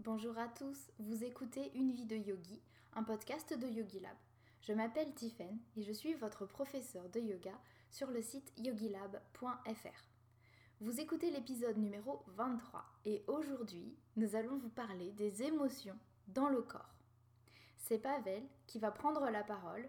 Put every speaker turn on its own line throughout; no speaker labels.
Bonjour à tous, vous écoutez Une vie de yogi, un podcast de Yogi Lab. Je m'appelle Tiffen et je suis votre professeur de yoga sur le site yogilab.fr. Vous écoutez l'épisode numéro 23 et aujourd'hui, nous allons vous parler des émotions dans le corps. C'est Pavel qui va prendre la parole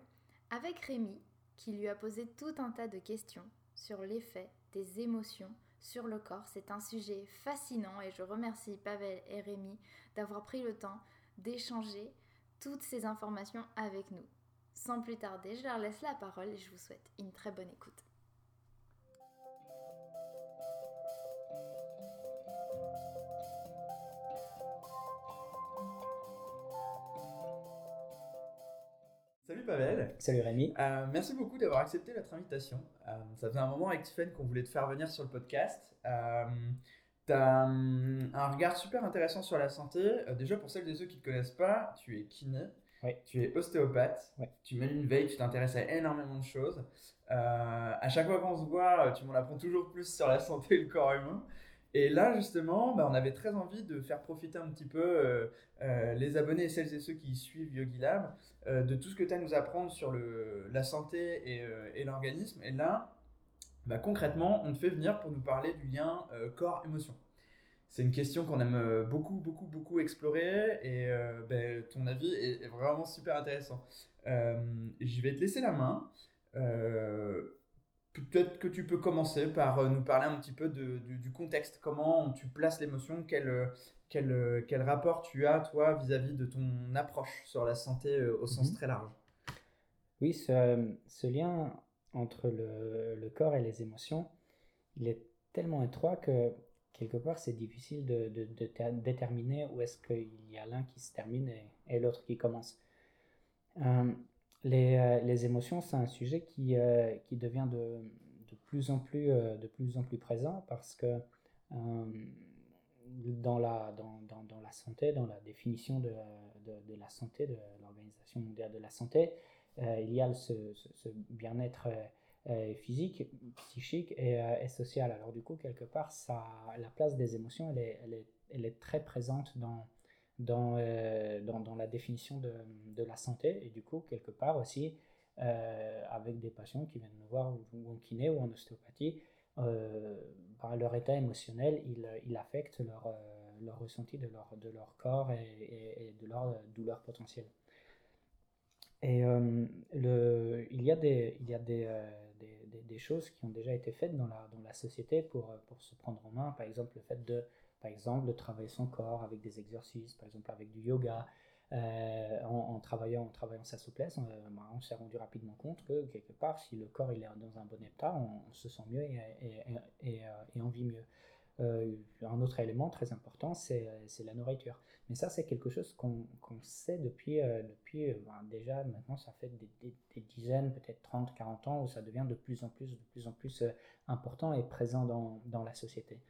avec Rémi qui lui a posé tout un tas de questions sur l'effet des émotions sur le corps. C'est un sujet fascinant et je remercie Pavel et Rémi d'avoir pris le temps d'échanger toutes ces informations avec nous. Sans plus tarder, je leur laisse la parole et je vous souhaite une très bonne écoute.
Salut Pavel.
Salut Rémi.
Euh, merci beaucoup d'avoir accepté notre invitation. Euh, ça faisait un moment avec Tiffen qu'on voulait te faire venir sur le podcast. Euh, tu as hum, un regard super intéressant sur la santé. Déjà, pour celles et ceux qui ne te connaissent pas, tu es kiné,
Oui.
tu es ostéopathe,
Oui.
tu mènes une veille, tu t'intéresses à énormément de choses. À chaque fois qu'on se voit, tu m'en apprends toujours plus sur la santé et le corps humain. Et là, justement, bah, on avait très envie de faire profiter un petit peu euh, euh, les abonnés et celles et ceux qui suivent Yogi Lab euh, de tout ce que tu as à nous apprendre sur la santé et, l'organisme. Et là, bah, concrètement, on te fait venir pour nous parler du lien corps-émotion. C'est une question qu'on aime beaucoup, beaucoup, beaucoup explorer et ben, ton avis est, vraiment super intéressant. Je vais te laisser la main. Peut-être que tu peux commencer par euh, nous parler un petit peu de- du, du contexte, comment tu places l'émotion, quel, euh, quel, euh, quel rapport tu as, toi, vis-à-vis de ton approche sur la santé au sens
Mhm.
très large?
Oui, ce, ce lien entre le, le corps et les émotions, il est tellement étroit que quelque part c'est difficile de, de- de ter- déterminer où est-ce qu'il y a l'un qui se termine et, et l'autre qui commence. Euh, les, euh, les émotions, c'est un sujet qui, euh, qui devient de, de plus en plus, euh, de plus en plus présent parce que dans la, dans, dans, dans la santé, dans la définition de, de, la santé, de l'Organisation mondiale de la santé, il y a ce, ce- bien-être physique, psychique et, et social. Alors du coup, quelque part, ça, la place des émotions, elle est, elle est, elle est très présente dans, dans, euh, dans, dans la définition de, de la santé. Et du coup, quelque part aussi, euh, avec des patients qui viennent nous voir ou, en kiné ou en ostéopathie, euh, bah, leur état émotionnel, il, il affecte leur, euh, leur ressenti de leur, de leur corps et, et- de leur douleur potentielle. Et le, il y a, des, il y a des, des, choses qui ont déjà été faites dans la, dans la société pour, pour se prendre en main. Par exemple, le fait de, par exemple, de travailler son corps avec des exercices, par exemple avec du yoga. Euh, en, travaillant, en travaillant sa souplesse, on, euh, bah, on s'est rendu rapidement compte que quelque part, si le corps il est dans un bon état, on, se sent mieux et, et, et, et, euh, on vit mieux. Euh, un autre élément très important, c'est la nourriture. Mais ça, c'est quelque chose qu'on qu'on sait depuis, euh, depuis euh, ben, déjà, maintenant, ça fait des, des- dizaines, peut-être 30, 40 ans, où ça devient de plus en plus, de plus en plus euh, important et présent dans, dans la société.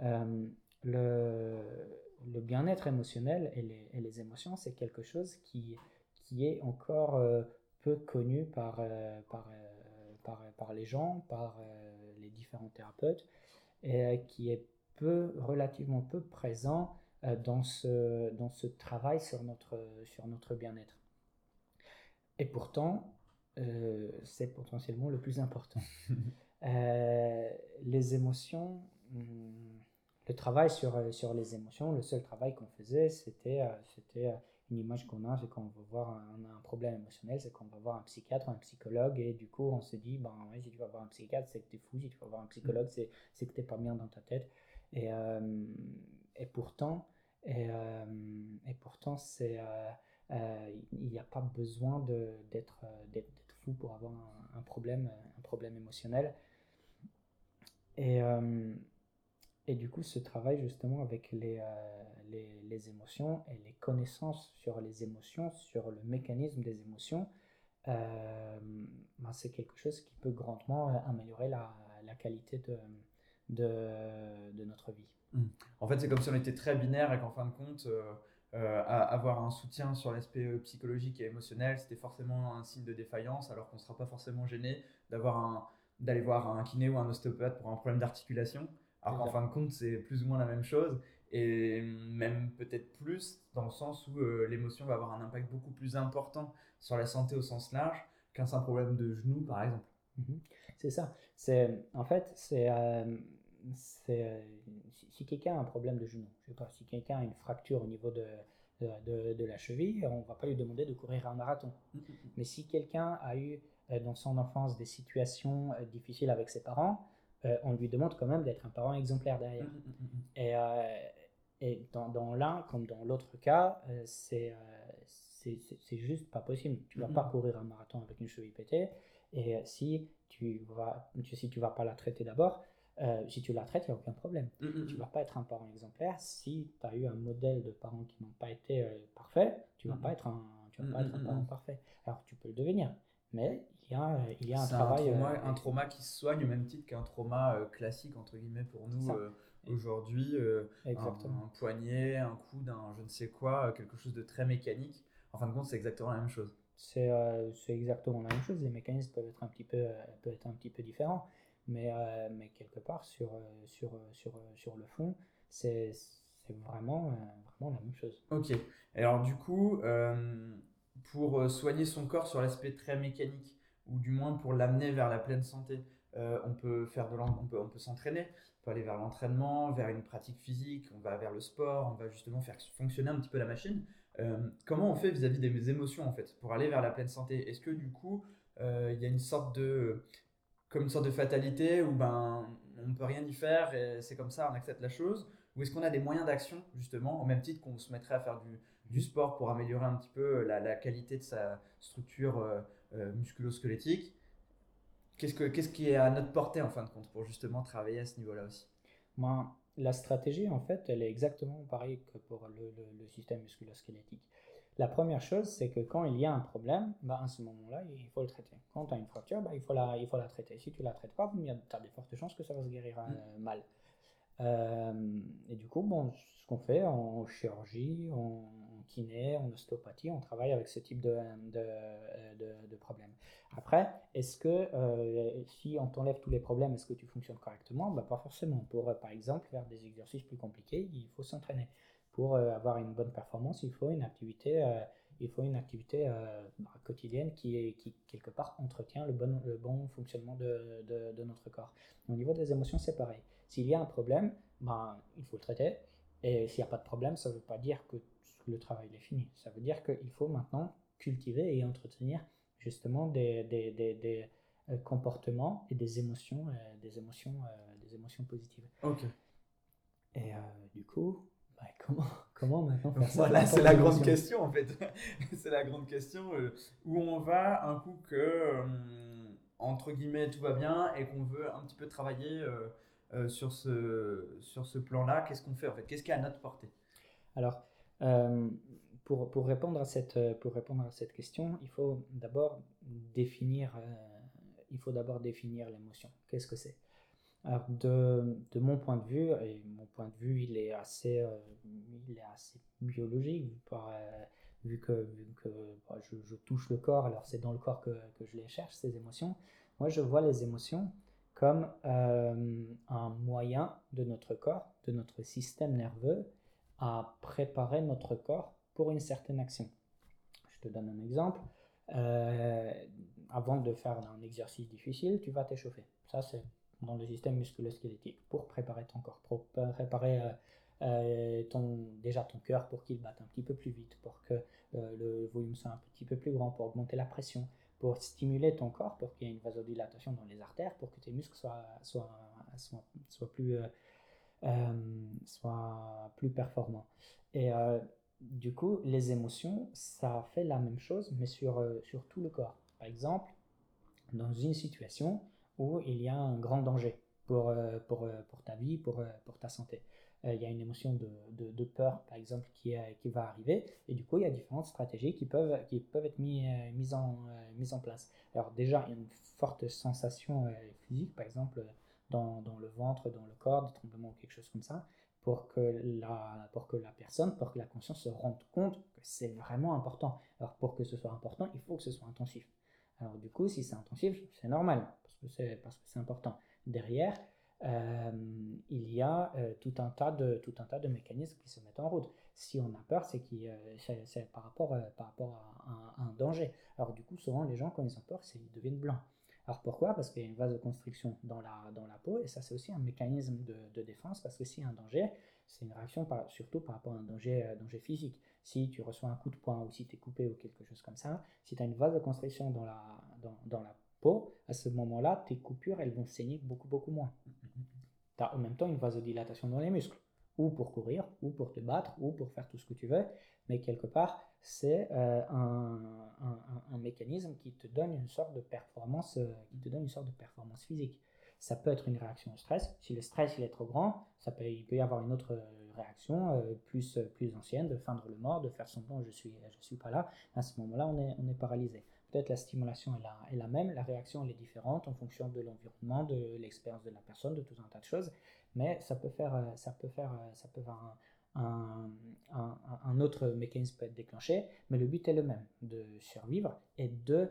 Euh, le, le bien-être émotionnel et les, et les émotions, c'est quelque chose qui, qui est encore euh, peu connu par, euh, par, euh, par, par les gens, par les différents thérapeutes, et qui est peu, relativement peu présent dans, ce, dans ce travail sur notre, sur notre bien-être. Et pourtant, c'est potentiellement le plus important. Les émotions, hum, le travail sur, euh, sur les émotions, le seul travail qu'on faisait, c'était euh, c'était euh, une image qu'on a, c'est quand on veut voir un, problème émotionnel, c'est qu'on va voir un psychiatre, un psychologue, et du coup on se dit, ben ouais, si tu vas voir un psychiatre, c'est que tu es fou, si tu vas voir un psychologue, c'est c'est que tu n'es pas bien dans ta tête. Et, euh, et pourtant, et, euh, et pourtant c'est, euh, il n'y a pas besoin de- d'être d'être d'être fou pour avoir un, un problème, un problème émotionnel. Et, et du coup, ce travail justement avec les, euh, les, les émotions et les connaissances sur les émotions, sur le mécanisme des émotions, euh, ben, c'est quelque chose qui peut grandement euh, améliorer la, la qualité de, de, notre vie.
En fait, c'est comme si on était très binaire et qu'en fin de compte, avoir un soutien sur l'aspect psychologique et émotionnel, c'était forcément un signe de défaillance, alors qu'on ne sera pas forcément gêné d'avoir un, d'aller voir un kiné ou un ostéopathe pour un problème d'articulation, alors qu'en fin de compte, c'est plus ou moins la même chose. et même peut-être plus dans le sens où l'émotion va avoir un impact beaucoup plus important sur la santé au sens large qu'un simple problème de genou, par exemple.
Mhm. C'est ça. C'est en fait c'est c'est si, quelqu'un a un problème de genou, je sais pas, si quelqu'un a une fracture au niveau de, de, de, la cheville, on va pas lui demander de courir un marathon. Mm, mm, mm. Mais si quelqu'un a eu dans son enfance des situations difficiles avec ses parents, on lui demande quand même d'être un parent exemplaire derrière. Et, et dans, dans l'un comme dans l'autre cas, c'est c'est juste pas possible. Tu vas pas courir un marathon avec une cheville pétée. Et si tu vas, si tu vas pas la traiter d'abord, euh, si tu la traites, il n'y a aucun problème. Tu ne vas pas être un parent exemplaire. Si tu as eu un modèle de parents qui n'ont pas été euh, parfaits, tu ne vas pas être un, tu vas pas être un parent parfait. Alors tu peux le devenir, mais il y a, il y a un travail.
Un trauma, euh, un trauma, qui se soigne au même titre qu'un trauma classique, entre guillemets, pour nous aujourd'hui. Un, un, poignet, un coude, un je ne sais quoi, quelque chose de très mécanique. En fin de compte, c'est exactement la même chose.
C'est exactement la même chose. Les mécanismes peuvent être un petit peu, peuvent être un petit peu différents. Mais, euh, mais quelque part, sur, euh, sur, euh, sur, sur le fond, c'est vraiment, vraiment la même chose.
Ok. Alors, du coup, pour soigner son corps sur l'aspect très mécanique, ou du moins pour l'amener vers la pleine santé, on peut faire de on peut, on peut s'entraîner, on peut aller vers l'entraînement, vers une pratique physique, on va vers le sport, on va justement faire fonctionner un petit peu la machine. comment on fait vis-à-vis des émotions en fait pour aller vers la pleine santé? Est-ce que du coup il y a une sorte de comme une sorte de fatalité où ben, on ne peut rien y faire et c'est comme ça, on accepte la chose? Ou est-ce qu'on a des moyens d'action, justement, au même titre qu'on se mettrait à faire du, du sport pour améliorer un petit peu la, la qualité de sa structure euh, euh, musculo-squelettique qu'est-ce, que, qu'est-ce qui est à notre portée, en fin de compte, pour justement travailler à ce niveau-là aussi?
Moi, la stratégie, en fait, elle est exactement pareille que pour le, le, le système musculo-squelettique. La première chose, c'est que quand il y a un problème, bah, à ce moment-là, il faut le traiter. Quand tu as une fracture, bah, il, faut la, il faut la traiter. Si tu la traites pas, il y a de fortes chances que ça va se guérir euh, mm. mal. Euh, et du coup, bon, ce qu'on fait en chirurgie, en, en ostéopathie, on travaille avec ce type de, de, de, de problème. Après, est-ce que euh, si on t'enlève tous les problèmes, est-ce que tu fonctionnes correctement? Bah, Pas forcément. Pour, par exemple, faire des exercices plus compliqués, il faut s'entraîner pour euh, avoir une bonne performance, il faut une activité, euh, il faut une activité euh, quotidienne qui, qui, quelque part, entretient le bon, le bon fonctionnement de, de, notre corps. Au niveau des émotions, c'est pareil. S'il y a un problème, ben, il faut le traiter. Et s'il n'y a pas de problème, ça ne veut pas dire que le travail est fini. Ça veut dire qu'il faut maintenant cultiver et entretenir justement des, des, des, des comportements et des émotions, des émotions, des émotions positives.
Ok.
Et du coup, comment, comment maintenant
faire ça Voilà, c'est la grande question en fait. c'est la grande question euh, où on va un coup que, euh, entre guillemets, tout va bien et qu'on veut un petit peu travailler euh, sur ce, sur ce plan-là. Qu'est-ce qu'on fait en fait? Qu'est-ce qui est à notre portée?
Alors, pour, pour, répondre à cette, pour répondre à cette question, il faut d'abord définir, il faut d'abord définir l'émotion. Qu'est-ce que c'est? De, de, mon point de vue, et mon point de vue il est assez, euh, il est assez biologique, euh, vu que, vu que bah, je, touche le corps, alors c'est dans le corps que, que, je les cherche, ces émotions. Moi je vois les émotions comme euh, un moyen de notre corps, de notre système nerveux, à préparer notre corps pour une certaine action. Je te donne un exemple. avant de faire un exercice difficile, tu vas t'échauffer. Ça, c'est dans le système musculo-squelettique pour préparer ton corps, pour préparer euh, euh, déjà ton cœur pour qu'il batte un petit peu plus vite, pour que euh, le volume soit un petit peu plus grand, pour augmenter la pression, pour stimuler ton corps, pour qu'il y ait une vasodilatation dans les artères, pour que tes muscles soient, soient, soient plus, soient plus performants. Et du coup, les émotions, ça fait la même chose, mais sur, sur tout le corps. Par exemple, dans une situation, où il y a un grand danger pour, euh, pour, euh, pour ta vie, pour, euh, pour ta santé. il y a une émotion de, de, peur, par exemple, qui, qui va arriver, et du coup, il y a différentes stratégies qui peuvent, qui peuvent être mis, mises, en, mises en place. Alors déjà, il y a une forte sensation physique, par exemple, dans, le ventre, dans le corps, des tremblements ou quelque chose comme ça, pour que, la, pour que la personne, pour que la conscience se rende compte que c'est vraiment important. Alors pour que ce soit important, il faut que ce soit intensif. Alors du coup, si c'est intensif, c'est normal, parce que c'est, important. Derrière, il y a tout, un tas de, tout un tas de mécanismes qui se mettent en route. Si on a peur, c'est, c'est par rapport, par rapport à, un danger. Alors du coup, souvent, les gens, quand ils ont peur, ils deviennent blancs. Alors pourquoi? Parce qu'il y a une vasoconstriction dans la, dans la peau, et ça c'est aussi un mécanisme de, de défense, parce que s'il y a un danger, c'est une réaction par, surtout par rapport à un danger, danger physique. Si tu reçois un coup de poing ou si tu es coupé ou quelque chose comme ça, si tu as une vasoconstriction dans la, dans, dans la peau, à ce moment-là, tes coupures, elles vont saigner beaucoup, beaucoup moins. Tu as en même temps une vasodilatation dans les muscles, ou pour courir, ou pour te battre, ou pour faire tout ce que tu veux, mais quelque part, c'est euh, un, un, un, mécanisme qui te donne une sorte de performance, euh, qui te donne une sorte de performance physique. Ça peut être une réaction au stress. Si le stress il est trop grand, ça peut, il peut y avoir une autre réaction euh, plus, plus ancienne, de feindre le mort, de faire semblant je suis, je suis pas là. À ce moment-là, on est, on est paralysé. Peut-être la stimulation est la, est la même, la réaction elle est différente en fonction de l'environnement, de l'expérience de la personne, de tout un tas de choses, mais ça peut faire, ça peut faire, ça peut faire un, un, un, autre mécanisme peut être déclenché, mais le but est le même, de survivre et de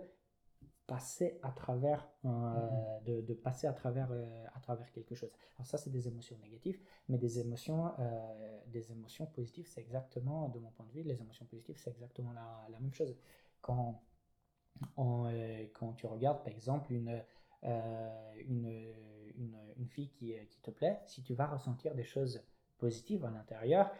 passer à travers, euh, mm-hmm. de, de, passer à travers, euh, à travers quelque chose. Alors ça, c'est des émotions négatives, mais des émotions, euh, des émotions positives, c'est exactement, de mon point de vue, les émotions positives, c'est exactement la, la, même chose. Quand, quand tu regardes, par exemple, une, une, une, une, fille qui, qui te plaît, si tu vas ressentir des choses positive à l'intérieur.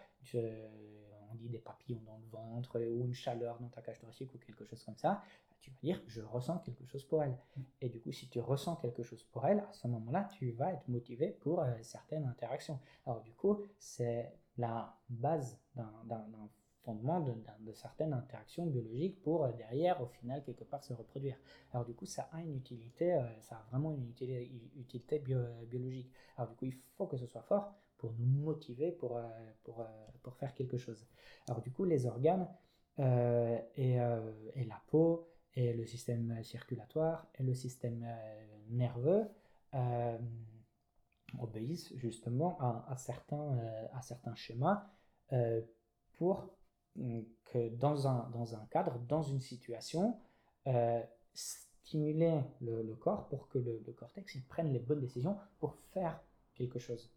on dit des papillons dans le ventre ou une chaleur dans ta cage thoracique ou quelque chose comme ça. Tu vas dire, je ressens quelque chose pour elle. Et du coup, si tu ressens quelque chose pour elle, à ce moment-là, tu vas être motivé pour euh, certaines interactions. Alors du coup, c'est la base d'un fondement de, certaines interactions biologiques pour euh, derrière, au final, quelque part se reproduire. Alors du coup, ça a une utilité, euh, ça a vraiment une utilité biologique. Alors du coup, il faut que ce soit fort pour nous motiver pour, euh, pour, euh, pour faire quelque chose. Alors du coup, les organes euh, et, et, la peau et le système circulatoire et le système nerveux obéissent justement à, à certains, à certains schémas pour que dans un, dans un cadre, dans une situation, stimuler le, corps pour que le, cortex prenne les bonnes décisions pour faire quelque chose.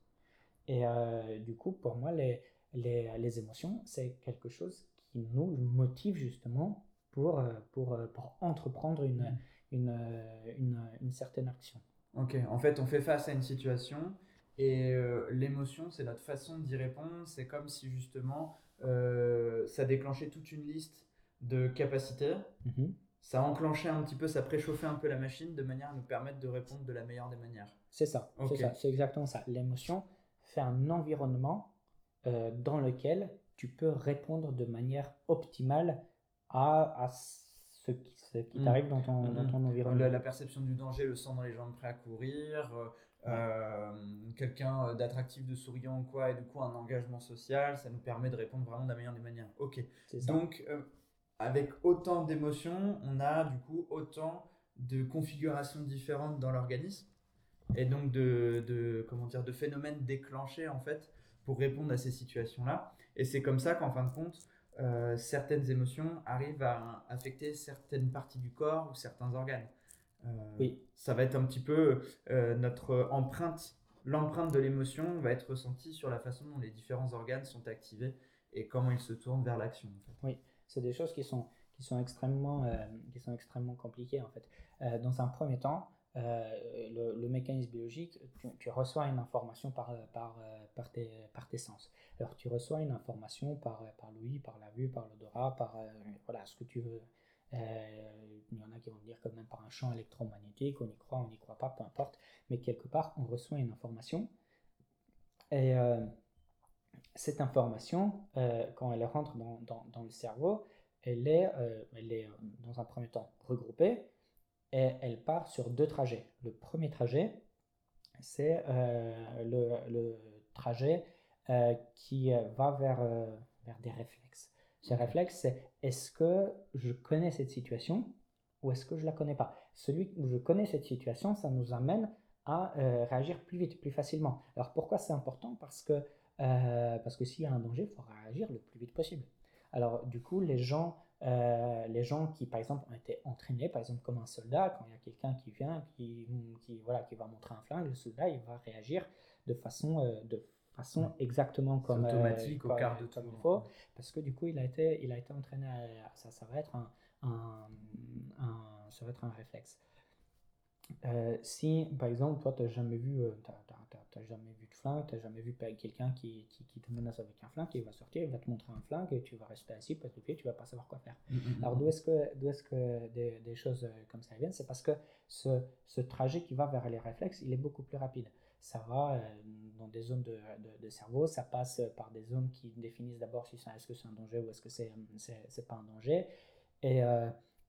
Et euh, du coup, pour moi, les, les, les émotions, c'est quelque chose qui nous motive justement pour, euh, pour, euh, pour entreprendre une, mm. une, une, une, certaine action.
Ok, en fait, on fait face à une situation et l'émotion, c'est notre façon d'y répondre. C'est comme si justement ça déclenchait toute une liste de capacités. Mm-hmm. Ça enclenchait un petit peu, ça préchauffait un peu la machine de manière à nous permettre de répondre de la meilleure des manières.
C'est ça, c'est ça, c'est exactement ça. L'émotion, un environnement euh, dans lequel tu peux répondre de manière optimale à, à ce qui, mm. t'arrive dans ton, dans ton environnement.
La, perception du danger, le sang dans les jambes prêt à courir, euh, euh, quelqu'un d'attractif, de souriant ou quoi, et du coup un engagement social, ça nous permet de répondre vraiment de la meilleure des manières. Ok. Donc, avec autant d'émotions, on a du coup autant de configurations différentes dans l'organisme et donc de, de, comment dire, de phénomènes déclenchés en fait pour répondre à ces situations-là. Et c'est comme ça qu'en fin de compte, euh, certaines émotions arrivent à affecter certaines parties du corps ou certains organes. Euh, oui. Ça va être un petit peu euh, notre empreinte, l'empreinte de l'émotion va être ressentie sur la façon dont les différents organes sont activés et comment ils se tournent vers l'action.
Oui, c'est des choses qui sont, qui sont, extrêmement, qui sont extrêmement compliquées en fait. dans un premier temps, euh, le, mécanisme biologique, tu, reçois une information par, par, par, tes, par tes sens. Alors tu reçois une information par, par l'ouïe, par la vue, par l'odorat, par euh, voilà, ce que tu veux. Euh, il y en a qui vont dire quand même par un champ électromagnétique, on y croit, on n'y croit pas, peu importe. Mais quelque part, on reçoit une information. Et cette information, quand elle rentre dans, dans, dans, le cerveau, elle est, elle est dans un premier temps regroupée et elle part sur deux trajets. Le premier trajet, c'est euh, le, le, trajet euh, qui va vers, euh, vers des réflexes. Ce réflexe, c'est est-ce que je connais cette situation ou est-ce que je ne la connais pas? Celui où je connais cette situation, ça nous amène à réagir plus vite, plus facilement. Alors pourquoi c'est important? Parce que, parce que s'il y a un danger, il faut réagir le plus vite possible. Alors, du coup, les gens, euh, les gens qui, par exemple, ont été entraînés, par exemple, comme un soldat, quand il y a quelqu'un qui vient, qui, qui, voilà, qui va montrer un flingue, le soldat, il va réagir de façon, euh, de façon exactement comme,
automatique au quart de
comme il faut, parce que du coup, il a été, il a été entraîné à, ça. Ça va être un, un, un ça va être un réflexe. Euh, si, par exemple, toi, tu n'as jamais vu, euh, flingue, tu n'as jamais vu quelqu'un qui, qui, qui, te menace avec un flingue, il va sortir, il va te montrer un flingue et tu vas rester assis parce que tu vas pas savoir quoi faire. Mm, mm, mm, Alors, d'où est-ce que, d'où est-ce que des, des, choses euh, comme ça viennent? C'est parce que ce, ce, trajet qui va vers les réflexes, il est beaucoup plus rapide. Ça va dans des zones de, de, cerveau, ça passe par des zones qui définissent d'abord si est-ce que c'est un danger ou est-ce que c'est, c'est, pas un danger. Et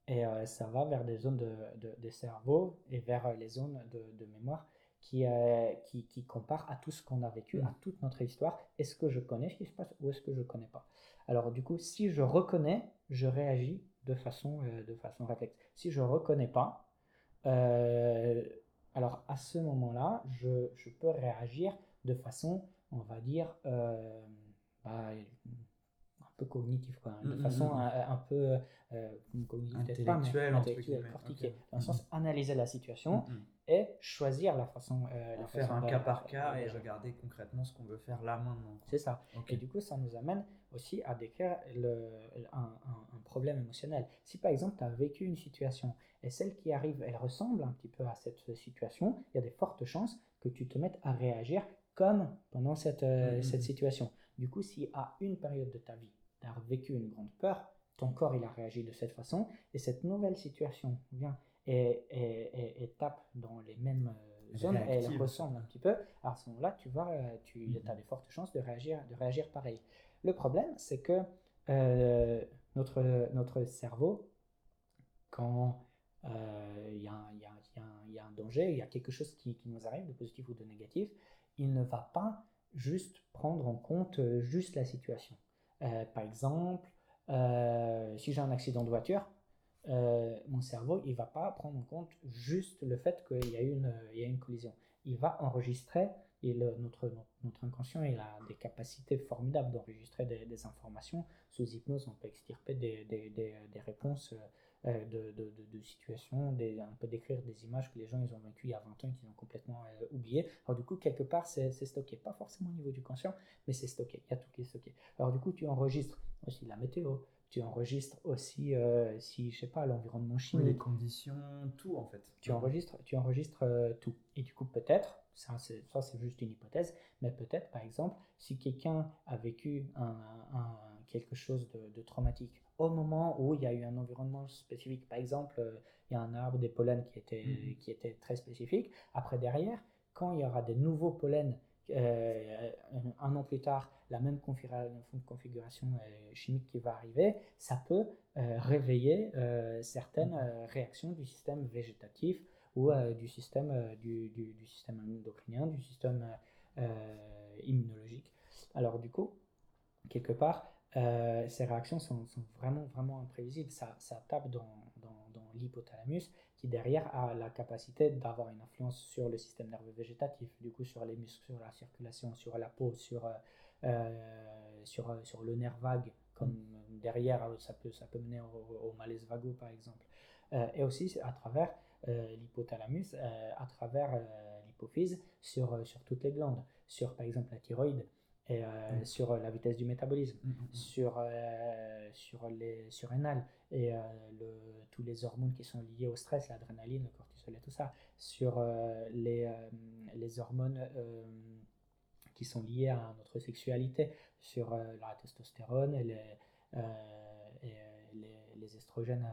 et euh, ça va vers des zones de, de, cerveau et vers euh, les zones de, de mémoire qui, euh, qui, qui, comparent à tout ce qu'on a vécu, à mm. toute notre histoire. Est-ce que je connais ce qui se passe ou est-ce que je ne connais pas? Alors du coup, si je reconnais, je réagis de façon, de façon réflexe. Si je ne reconnais pas, alors à ce moment-là, je, je, peux réagir de façon, on va dire, bah, peu cognitif, quoi, de mm, mm, façon
mm,
un, un, peu euh,
cognitive, intellectuelle,
pas, intellectuelle cortiquée, dans le sens analyser la situation et choisir la façon. Euh, la
faire un cas par cas et regarder concrètement ce qu'on veut faire là maintenant.
C'est ça. Et du coup, ça nous amène aussi à décrire le, un, un, problème émotionnel. Si par exemple, tu as vécu une situation et celle qui arrive, elle ressemble un petit peu à cette situation, il y a des fortes chances que tu te mettes à réagir comme pendant cette, euh, cette situation. Du coup, si à une période de ta vie, tu as vécu une grande peur, ton corps il a réagi de cette façon, et cette nouvelle situation vient et, et, et, tape dans les mêmes euh, zones, et elle ressemble un petit peu, à ce moment-là, tu, vas, euh, tu mm-hmm. as des fortes chances de réagir, de réagir pareil. Le problème, c'est que euh, notre, notre cerveau, quand il y, y, a un danger, il y a quelque chose qui, qui, nous arrive, de positif ou de négatif, il ne va pas juste prendre en compte juste la situation. Euh, par exemple, euh, si j'ai un accident de voiture, euh, mon cerveau, il va pas prendre en compte juste le fait qu'il y, a une, une collision. Il va enregistrer, et notre, notre inconscient il a des capacités formidables d'enregistrer des, informations. Sous hypnose, on peut extirper des, des, des réponses euh, de, de, de, situations, des, un peu décrire des images que les gens ils ont vécues il y a 20 ans et qu'ils ont complètement euh, oublié. Alors du coup, quelque part, c'est stocké. Pas forcément au niveau du conscient, mais c'est stocké. Il y a tout qui est stocké. Alors du coup, tu enregistres aussi la météo, tu enregistres aussi, euh, si je sais pas, l'environnement chimique.
les conditions, tout en fait.
Tu enregistres, tu enregistres tout. Et du coup, peut-être, ça c'est juste une hypothèse, mais peut-être, par exemple, si quelqu'un a vécu un, un, quelque chose de, de traumatique au moment où il y a eu un environnement spécifique. Par exemple, euh, il y a un arbre des pollens qui était, mhm. qui était très spécifique. Après, derrière, quand il y aura des nouveaux pollens, euh, un, an plus tard, la même configuration euh, chimique qui va arriver, ça peut réveiller certaines mhm. réactions du système végétatif ou du, système, du, du, du, système endocrinien, du système immunologique. Alors du coup, quelque part, euh, ces réactions sont, vraiment, vraiment imprévisibles. Ça, ça tape dans, dans, dans l'hypothalamus derrière a la capacité d'avoir une influence sur le système nerveux végétatif, du coup sur les muscles, sur la circulation, sur la peau, sur, euh, euh, sur, sur le nerf vague, comme derrière ça peut, ça peut mener au, malaise vago par exemple. et aussi à travers l'hypothalamus, à travers l'hypophyse, sur, sur toutes les glandes, sur par exemple la thyroïde, et euh, mm. sur euh, la vitesse du métabolisme, mm, mm, sur, euh, sur les surrénales et le, tous les hormones qui sont liées au stress, l'adrénaline, le cortisol et tout ça, sur les, les hormones qui sont liées à notre sexualité, sur la testostérone et les, et les, les estrogènes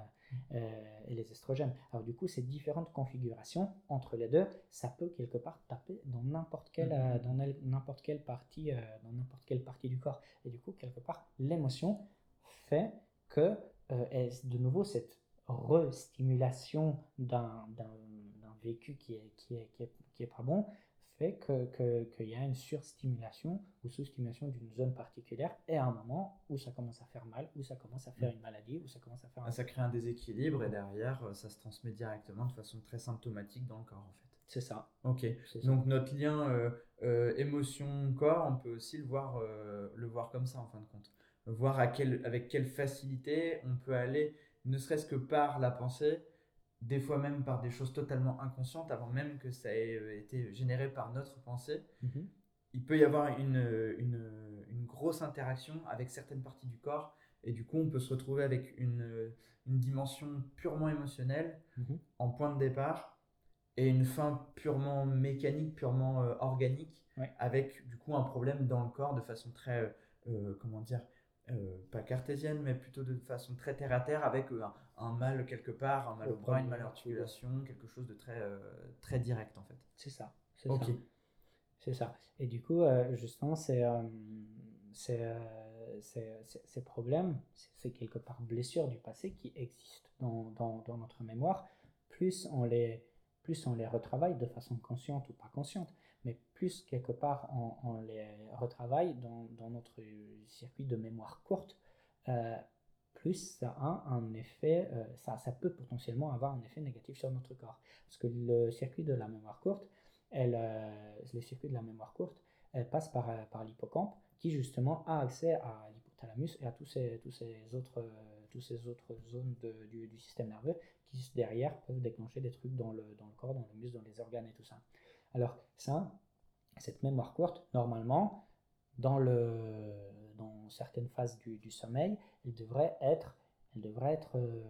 euh, et les estrogènes. Alors du coup, ces différentes configurations entre les deux, ça peut quelque part taper dans n'importe quelle, mm-hmm. euh, dans n'importe quelle partie, euh, dans n'importe quelle partie du corps. Et du coup, quelque part, l'émotion fait que, de nouveau, cette restimulation d'un, d'un, vécu qui est, qui est, qui est, qui est pas bon fait qu'il que, y a une surstimulation ou sous-stimulation d'une zone particulière et à un moment où ça commence à faire mal, où ça commence à faire mm. une maladie, où ça commence à faire...
Un... Ça crée un déséquilibre et derrière, euh, ça se transmet directement de façon très symptomatique dans le corps en fait.
C'est ça.
Ok. Donc notre lien euh, euh, émotion-corps, on peut aussi le voir, le voir comme ça en fin de compte. voir à quel, avec quelle facilité on peut aller, ne serait-ce que par la pensée, des fois même par des choses totalement inconscientes, avant même que ça ait euh, été généré par notre pensée.
Mhm.
Il peut y avoir une, une, une, grosse interaction avec certaines parties du corps, et du coup, on peut se retrouver avec une, une dimension purement émotionnelle
Mhm.
en point de départ, et une fin purement mécanique, purement euh, organique,
Ouais.
avec du coup un problème dans le corps de façon très, euh, comment dire, euh, pas cartésienne, mais plutôt de façon très terre à terre, avec euh, un, un mal quelque part, un mal
Au
au bras, une malarticulation, quelque chose de très, euh, très direct en fait.
C'est ça. C'est ça. C'est ça. Et du coup, euh, justement, c'est, ces problèmes, c'est quelque part blessures du passé qui existent dans, dans, dans notre mémoire. Plus on, les, plus on les retravaille de façon consciente ou pas consciente, plus quelque part on, les retravaille dans, dans notre circuit de mémoire courte, euh, plus ça a un effet, euh, ça, ça peut potentiellement avoir un effet négatif sur notre corps. Parce que le circuit de la mémoire courte, elle, euh, le circuit de la mémoire courte, passe par, par l'hippocampe, qui justement a accès à l'hypothalamus et à tous ces, tous ces autres, tous ces autres zones de- du, du système nerveux qui derrière peuvent déclencher des trucs dans le, dans le corps, dans le muscle, dans les organes et tout ça. Alors ça, cette mémoire courte, normalement, dans, le, dans certaines phases du, du sommeil, elle devrait être, elle devrait être euh,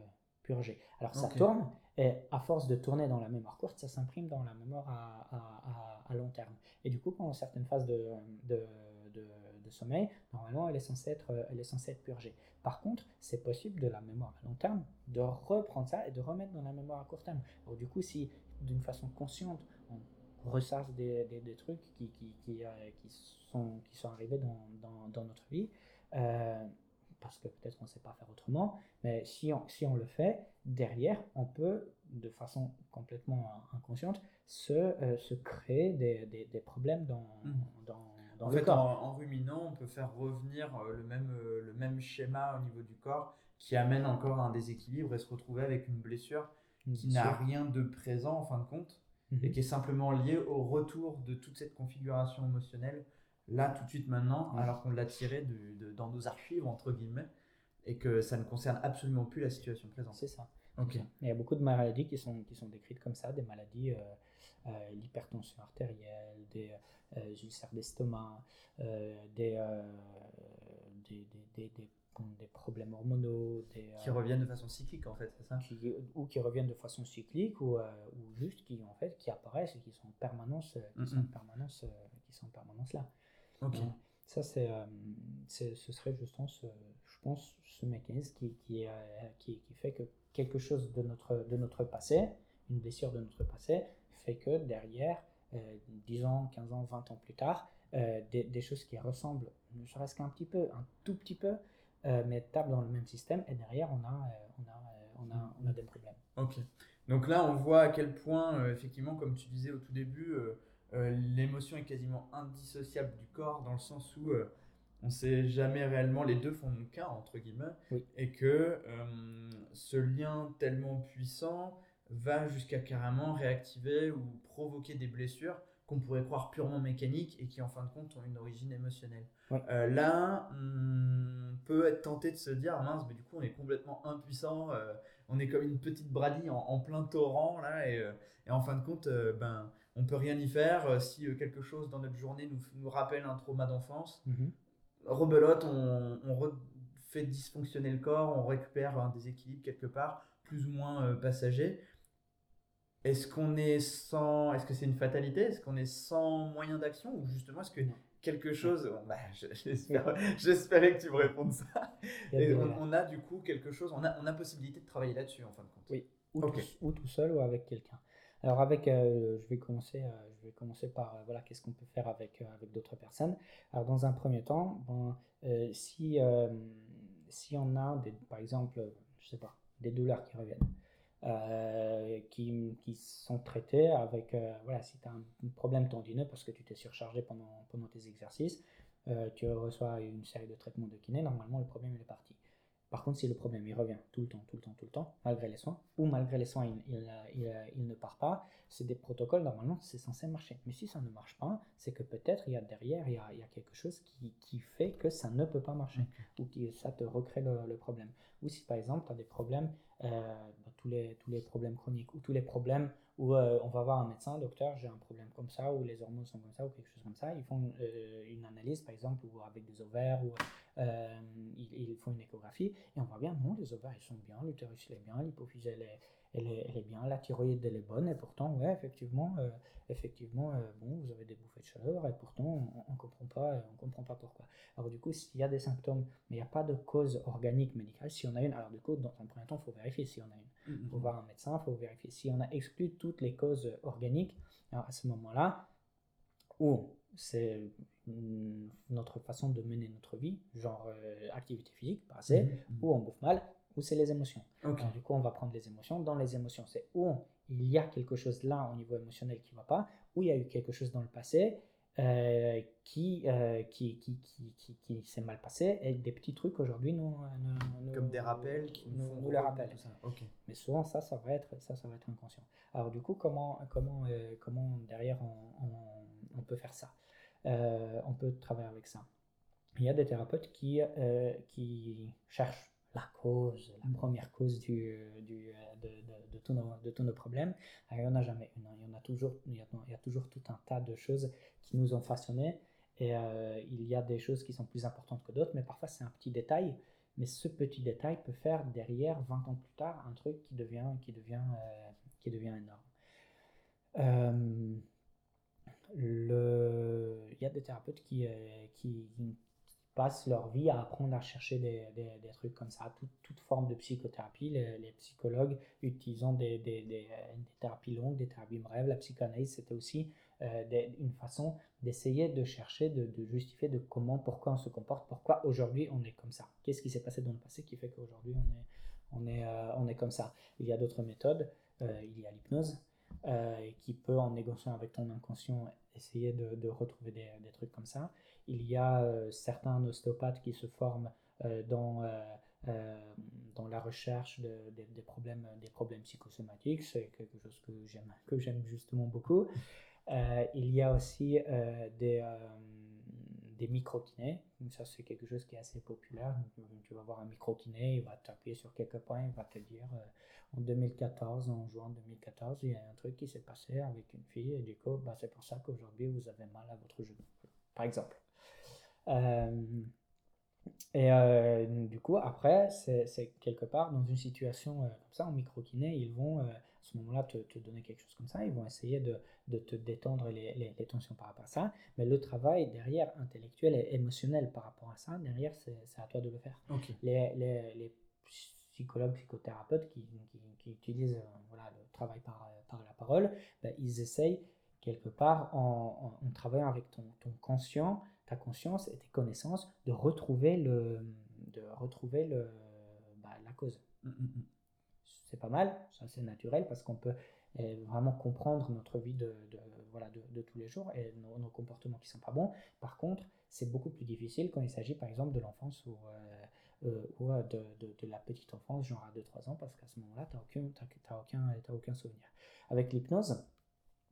purgée. Alors ça tourne, et à force de tourner dans la mémoire courte, ça s'imprime dans la mémoire à, à- à- à long terme. Et du coup, pendant certaines phases de, de, de- de sommeil, normalement, elle est, censée être, elle est censée être purgée. Par contre, c'est possible de la mémoire à long terme de reprendre ça et de remettre dans la mémoire à court terme. Alors du coup, si d'une façon consciente, on ressasse des, des- des trucs qui, qui, qui, euh, qui sont, qui sont arrivés dans, dans- dans notre vie, euh, parce que peut-être on ne sait pas faire autrement, mais si on, si on le fait, derrière, on peut, de façon complètement inconsciente, se, euh, se créer des, des- des problèmes dans,
Mhm.
dans, dans
En
le
fait,
corps.
en, en ruminant, on peut faire revenir le même, le même schéma au niveau du corps qui amène encore un déséquilibre et se retrouver avec une blessure qui n'a rien de présent en fin de compte
Mhm.
et qui est simplement liée au retour de toute cette configuration émotionnelle là tout de suite maintenant alors qu'on l'a tiré de, de- dans nos archives entre guillemets et que ça ne concerne absolument plus la situation présente.
C'est ça. Il y a beaucoup de maladies qui sont, qui sont décrites comme ça, des maladies, euh, euh, l'hypertension artérielle, des euh, ulcères d'estomac, des, des, des, des, des- problèmes hormonaux, des,
Qui
euh,
reviennent de façon cyclique en fait, c'est ça?
qui- ou qui reviennent de façon cyclique ou, euh, ou juste qui en fait qui apparaissent et qui sont en permanence, euh, qui sont en permanence, euh, qui sont en permanence là.
Ok.
Ouais. Ça, c'est, euh, ce serait justement, ce, je pense, ce mécanisme qui, qui, euh, qui, qui fait que quelque chose de notre, de notre passé, une blessure de notre passé, fait que derrière, euh, 10 ans, 15 ans, 20 ans plus tard, euh, des, des choses qui ressemblent, ne serait-ce qu'un petit peu, un tout petit peu, euh, mais dans le même système, et derrière, on a, euh, on a, euh, on a, on a des problèmes.
Ok. Donc là, on voit à quel point, euh, effectivement, comme tu disais au tout début, l'émotion est quasiment indissociable du corps, dans le sens où on ne sait jamais réellement, les deux font qu'un, entre guillemets,
Oui.
et que euh, ce lien tellement puissant va jusqu'à carrément réactiver ou provoquer des blessures qu'on pourrait croire purement mécaniques et qui, en fin de compte, ont une origine émotionnelle. Euh, là, on peut être tenté de se dire, mince, mais du coup, on est complètement impuissant. euh, on est comme une petite bradie en, en plein torrent là et, euh, et en fin de compte euh, ben on peut rien y faire si quelque chose dans notre journée nous, nous rappelle un trauma d'enfance rebelote on, on fait dysfonctionner le corps on récupère un déséquilibre quelque part plus ou moins passager est-ce qu'on est sans est-ce que c'est une fatalité? Est-ce qu'on est sans moyen d'action? Ou justement est-ce que quelque chose bon, bah, j'espérais que tu me répondes ça et on, on a du coup quelque chose, on a, on a possibilité de travailler là-dessus en fin de compte.
Oui. ou, tout, ou tout seul ou avec quelqu'un. Alors avec, euh, je vais commencer, euh, je vais commencer par euh, voilà qu'est-ce qu'on peut faire avec avec d'autres personnes. Alors dans un premier temps, bon, euh, si si on a des, par exemple, je sais pas, des douleurs qui reviennent, euh, qui, qui sont traitées avec euh, voilà si tu as un, problème tendineux parce que tu t'es surchargé pendant pendant tes exercices, euh, tu reçois une série de traitements de kiné, normalement le problème il est parti. Par contre, si le problème il revient tout le temps, tout le temps, tout le temps, malgré les soins, ou malgré les soins il, il, il, il ne part pas, c'est des protocoles, normalement, c'est censé marcher. Mais si ça ne marche pas, c'est que peut-être il y a derrière, il y a, il y a quelque chose qui, qui, fait que ça ne peut pas marcher, ou que ça te recrée le, le, problème. Ou si par exemple, tu as des problèmes, tous, les, tous les problèmes chroniques, ou tous les problèmes où euh, on va voir un médecin, docteur, j'ai un problème comme ça, ou les hormones sont comme ça, ou quelque chose comme ça. Ils font euh, une analyse, par exemple, ou avec des ovaires, ou euh, ils, font une échographie, et on voit bien, non, les ovaires, ils sont bien, l'utérus, il est bien, l'hypophyse, elle est, elle, est, elle est, bien, la thyroïde, elle est bonne, et pourtant, ouais, effectivement, euh, effectivement bon, vous avez des bouffées de chaleur, et pourtant, on ne comprend, pas, on comprend pas pourquoi. Alors, du coup, s'il y a des symptômes, mais il n'y a pas de cause organique médicale, si on a une, alors, du coup, dans un premier temps, il faut vérifier si on a une. Il faut voir un médecin, il faut vérifier. Si on a exclu toutes les causes organiques, alors à ce moment-là, ou c'est notre façon de mener notre vie, genre euh, activité physique, pas assez, mmh. ou on bouffe mal, ou c'est les émotions. Okay. Alors, du coup, on va prendre les émotions. Dans les émotions, c'est où il y a quelque chose là au niveau émotionnel qui ne va pas, ou il y a eu quelque chose dans le passé euh, qui, euh, qui, qui, qui, qui, qui s'est mal passé et des petits trucs aujourd'hui nous, nous,
comme des rappels qui
nous, nous, le rappellent
okay.
mais souvent ça ça va être ça ça va être inconscient alors du coup comment comment euh, comment derrière on, on, on, peut faire ça? Euh, on peut travailler avec ça il y a des thérapeutes qui euh, qui cherchent la cause, la première cause du, du, de, de, de, tous nos, de tous nos problèmes. Alors, il n'y en a jamais une. Il y, en a toujours, il, y a, il y a toujours tout un tas de choses qui nous ont façonnés. Et euh, il y a des choses qui sont plus importantes que d'autres, mais parfois c'est un petit détail. Mais ce petit détail peut faire derrière, 20 ans plus tard, un truc qui devient, qui devient, euh, qui devient énorme. Euh, le... Il y a des thérapeutes qui, qui, passent leur vie à apprendre à chercher des, des, trucs comme ça, toute, toute forme de psychothérapie. Les, les psychologues utilisant des, des, thérapies longues, des thérapies brèves, la psychanalyse, c'était aussi euh, une façon d'essayer de chercher, de, de, justifier de comment, pourquoi on se comporte, pourquoi aujourd'hui on est comme ça. Qu'est-ce qui s'est passé dans le passé qui fait qu'aujourd'hui on est, on, est, euh, on est comme ça? Il y a d'autres méthodes, euh, il y a l'hypnose. qui peut, en négociant avec ton inconscient, essayer de, de retrouver des, trucs comme ça. Il y a euh, certains ostéopathes qui se forment euh, dans, euh, dans la recherche de, de, des, problèmes, des problèmes psychosomatiques. C'est quelque chose que j'aime, que j'aime justement beaucoup. il y a aussi des des micro-kinés. Ça, c'est quelque chose qui est assez populaire. Tu vas voir un micro-kiné, il va t'appuyer sur quelques points, il va te dire en 2014, en juin 2014, il y a un truc qui s'est passé avec une fille et du coup, bah, c'est pour ça qu'aujourd'hui, vous avez mal à votre genou, par exemple. Euh, et euh, du coup, après, c'est quelque part dans une situation euh, comme ça, en micro-kiné, ils vont à ce moment-là te, te, donner quelque chose comme ça, ils vont essayer de, de te détendre les, les, les, tensions par rapport à ça, mais le travail derrière, intellectuel et émotionnel par rapport à ça, derrière, c'est à toi de le faire.
Okay.
Les, les, psychologues, psychothérapeutes qui, qui, qui utilisent voilà, le travail par, par la parole, ben, ils essayent quelque part, en, en, en travaillant avec ton, ton conscient, conscience et tes connaissances de retrouver le de retrouver le bah, la cause.
Mm -hmm.
c'est pas mal ça c'est naturel parce qu'on peut eh, vraiment comprendre notre vie de, de voilà de, de, tous les jours et nos, nos, comportements qui sont pas bons. Par contre c'est beaucoup plus difficile quand il s'agit par exemple de l'enfance ou euh, euh, ou de, de, de, la petite enfance genre à 2-3 ans parce qu'à ce moment là tu n'as aucun, as, as aucun, as aucun souvenir. Avec l'hypnose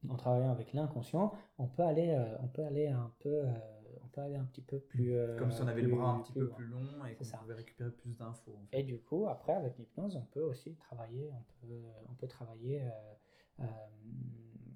en travaillant avec l'inconscient on peut aller euh, on peut aller un peu euh, peut aller un petit peu plus. Euh,
Comme si on avait
plus,
le bras un petit peu plus long et qu'on pouvait récupérer plus d'infos. En fait.
Et du coup, après, avec l'hypnose, on peut aussi travailler, on peut, on peut travailler euh, euh,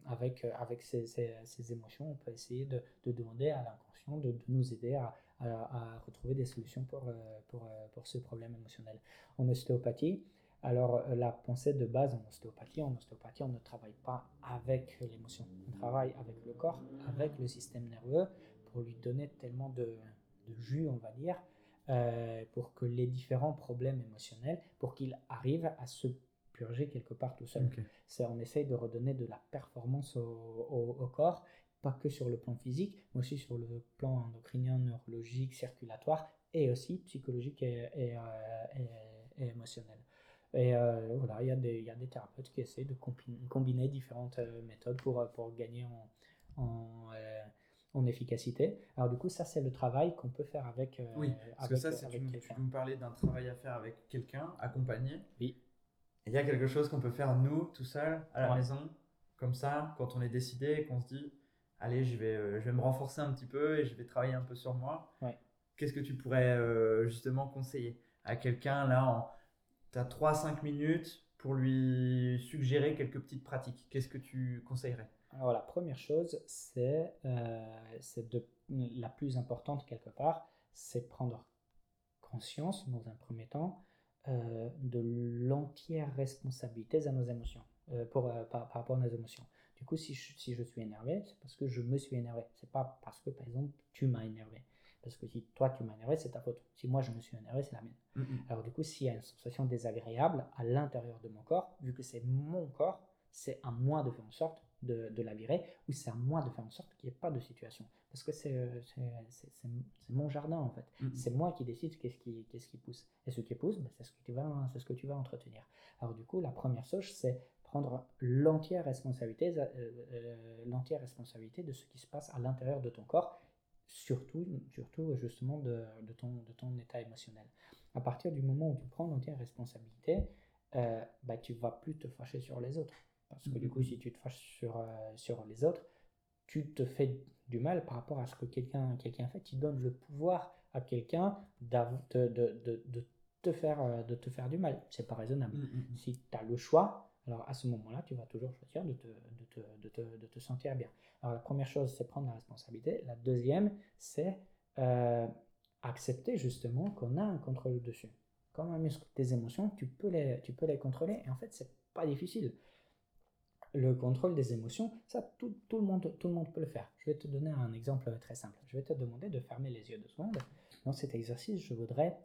avec, avec ces, ces, ces, émotions. On peut essayer de, de demander à l'inconscient de, de, nous aider à, à, à, retrouver des solutions pour, pour, pour ce problème émotionnel. En ostéopathie, alors, la pensée de base en ostéopathie, en ostéopathie, on ne travaille pas avec l'émotion, on travaille avec le corps, avec le système nerveux, pour lui donner tellement de, de jus, on va dire, euh, pour que les différents problèmes émotionnels, pour qu'il arrive à se purger quelque part tout seul.
Okay.
On essaye de redonner de la performance au, au, au, corps, pas que sur le plan physique, mais aussi sur le plan endocrinien, neurologique, circulatoire, et aussi psychologique et, et, euh, et, et émotionnel. Et euh, voilà, il y, a des, il y a des thérapeutes qui essaient de combiner, combiner différentes euh, méthodes pour, pour gagner en, en, euh, en efficacité. Alors du coup, ça c'est le travail qu'on peut faire avec. euh,
Oui, parce que ça, c'est
avec
tu, tu me parler d'un travail à faire avec quelqu'un, accompagné.
Oui.
Il y a quelque chose qu'on peut faire nous, tout seul, à la
Ouais.
maison, comme ça, quand on est décidé qu'on se dit, allez, je vais, euh, je vais me renforcer un petit peu et je vais travailler un peu sur moi.
Ouais.
Qu'est-ce que tu pourrais euh, justement conseiller à quelqu'un là en... Tu as 3-5 minutes pour lui suggérer quelques petites pratiques. Qu'est-ce que tu conseillerais?
Alors la première chose, c'est euh, la plus importante quelque part, c'est prendre conscience dans un premier temps euh, de l'entière responsabilité de nos émotions, euh, pour, euh, par, par rapport à nos émotions. Du coup, si je, si je suis énervé, c'est parce que je me suis énervé. C'est pas parce que, par exemple, tu m'as énervé. Parce que si toi tu m'as énervé, c'est ta faute. Si moi je me suis énervé, c'est la mienne. Alors du coup, s'il y a une sensation désagréable à l'intérieur de mon corps, vu que c'est mon corps, c'est à moi de faire en sorte de, de la virer, ou c'est à moi de faire en sorte qu'il n'y ait pas de situation. Parce que c'est euh, c'est- c'est- c'est- c'est mon jardin en fait. C'est moi qui décide qu'est-ce qui, qu'est-ce qui pousse. Et ce qui pousse, ben, c'est ce, que tu vas- c'est ce que tu vas entretenir. Alors du coup, la première chose, c'est prendre l'entière responsabilité, euh, euh, l'entière responsabilité de ce qui se passe à l'intérieur de ton corps, surtout, surtout justement de, de ton, de ton état émotionnel. À partir du moment où tu prends l'entière responsabilité, euh, bah, tu vas plus te fâcher sur les autres. Parce que du coup, si tu te fâches sur, euh, sur les autres, tu te fais du mal par rapport à ce que quelqu'un quelqu'un fait. Tu donnes le pouvoir à quelqu'un de, de, de, de te faire, euh, de te faire du mal. C'est pas raisonnable. Si tu as le choix, alors à ce moment-là, tu vas toujours choisir de te, de te, de te, de te sentir bien. Alors la première chose, c'est prendre la responsabilité. La deuxième, c'est euh, accepter justement qu'on a un contrôle dessus. Comme un muscle, tes émotions, tu peux les, tu peux les contrôler. Et en fait, c'est pas difficile. Le contrôle des émotions, ça, tout, tout, le monde, tout le monde peut le faire. Je vais te donner un exemple très simple. Je vais te demander de fermer les yeux deux secondes. Dans cet exercice, je voudrais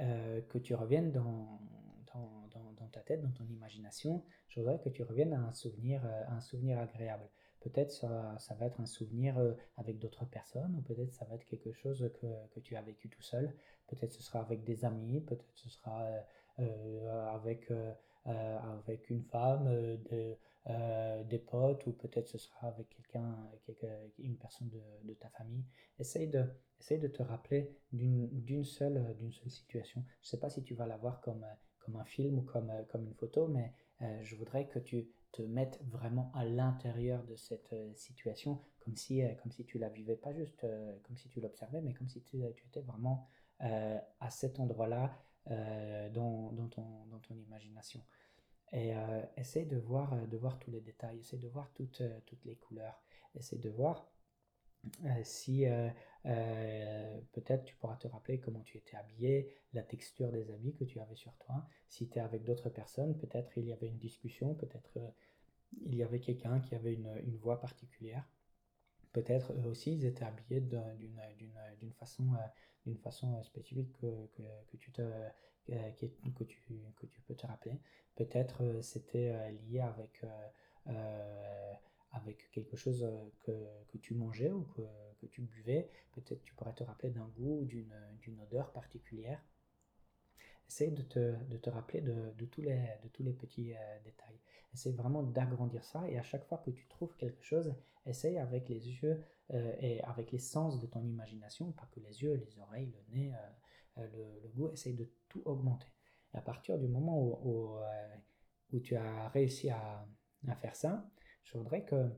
euh, que tu reviennes dans, dans, ta tête, dans ton imagination. Je voudrais que tu reviennes à un souvenir, euh, un souvenir agréable. Peut-être ça, ça va être un souvenir euh, avec d'autres personnes, ou peut-être ça va être quelque chose que, que tu as vécu tout seul. Peut-être ce sera avec des amis, peut-être ce sera avec, avec une femme, euh, des potes, ou peut-être ce sera avec quelqu'un, une personne de, ta famille. Essaye de, essaye de te rappeler d'une seule, euh, seule situation. Je ne sais pas si tu vas la voir comme, euh, comme un film ou comme, comme une photo, mais je voudrais que tu te mettes vraiment à l'intérieur de cette situation, comme si, comme si tu la vivais pas juste comme si tu l'observais, mais comme si tu, tu étais vraiment à cet endroit-là dans, dans, ton, dans ton imagination. Et euh, essaie de voir, euh, de voir tous les détails, essaie de voir toutes, euh, toutes les couleurs, essaie de voir euh, si peut-être tu pourras te rappeler comment tu étais habillé, la texture des habits que tu avais sur toi. Si tu es avec d'autres personnes, peut-être il y avait une discussion, peut-être il y avait quelqu'un qui avait une, une voix particulière. Peut-être eux aussi ils étaient habillés d'un- d'une façon, façon spécifique que, que, que tu te, que, tu, que tu peux te rappeler. Peut-être euh, c'était euh, lié avec, euh, avec quelque chose que, que tu mangeais ou que, que tu buvais. Peut-être tu pourrais te rappeler d'un goût ou d'une odeur particulière. Essaye de te, de te rappeler de, de tous les, de tous les petits détails. Essaye vraiment d'agrandir ça et à chaque fois que tu trouves quelque chose, essaye avec les yeux et avec les sens de ton imagination, pas que les yeux, les oreilles, le nez, le, le goût, essaye de tout augmenter. À partir du moment où, euh, où tu as réussi à, à faire ça, je voudrais que,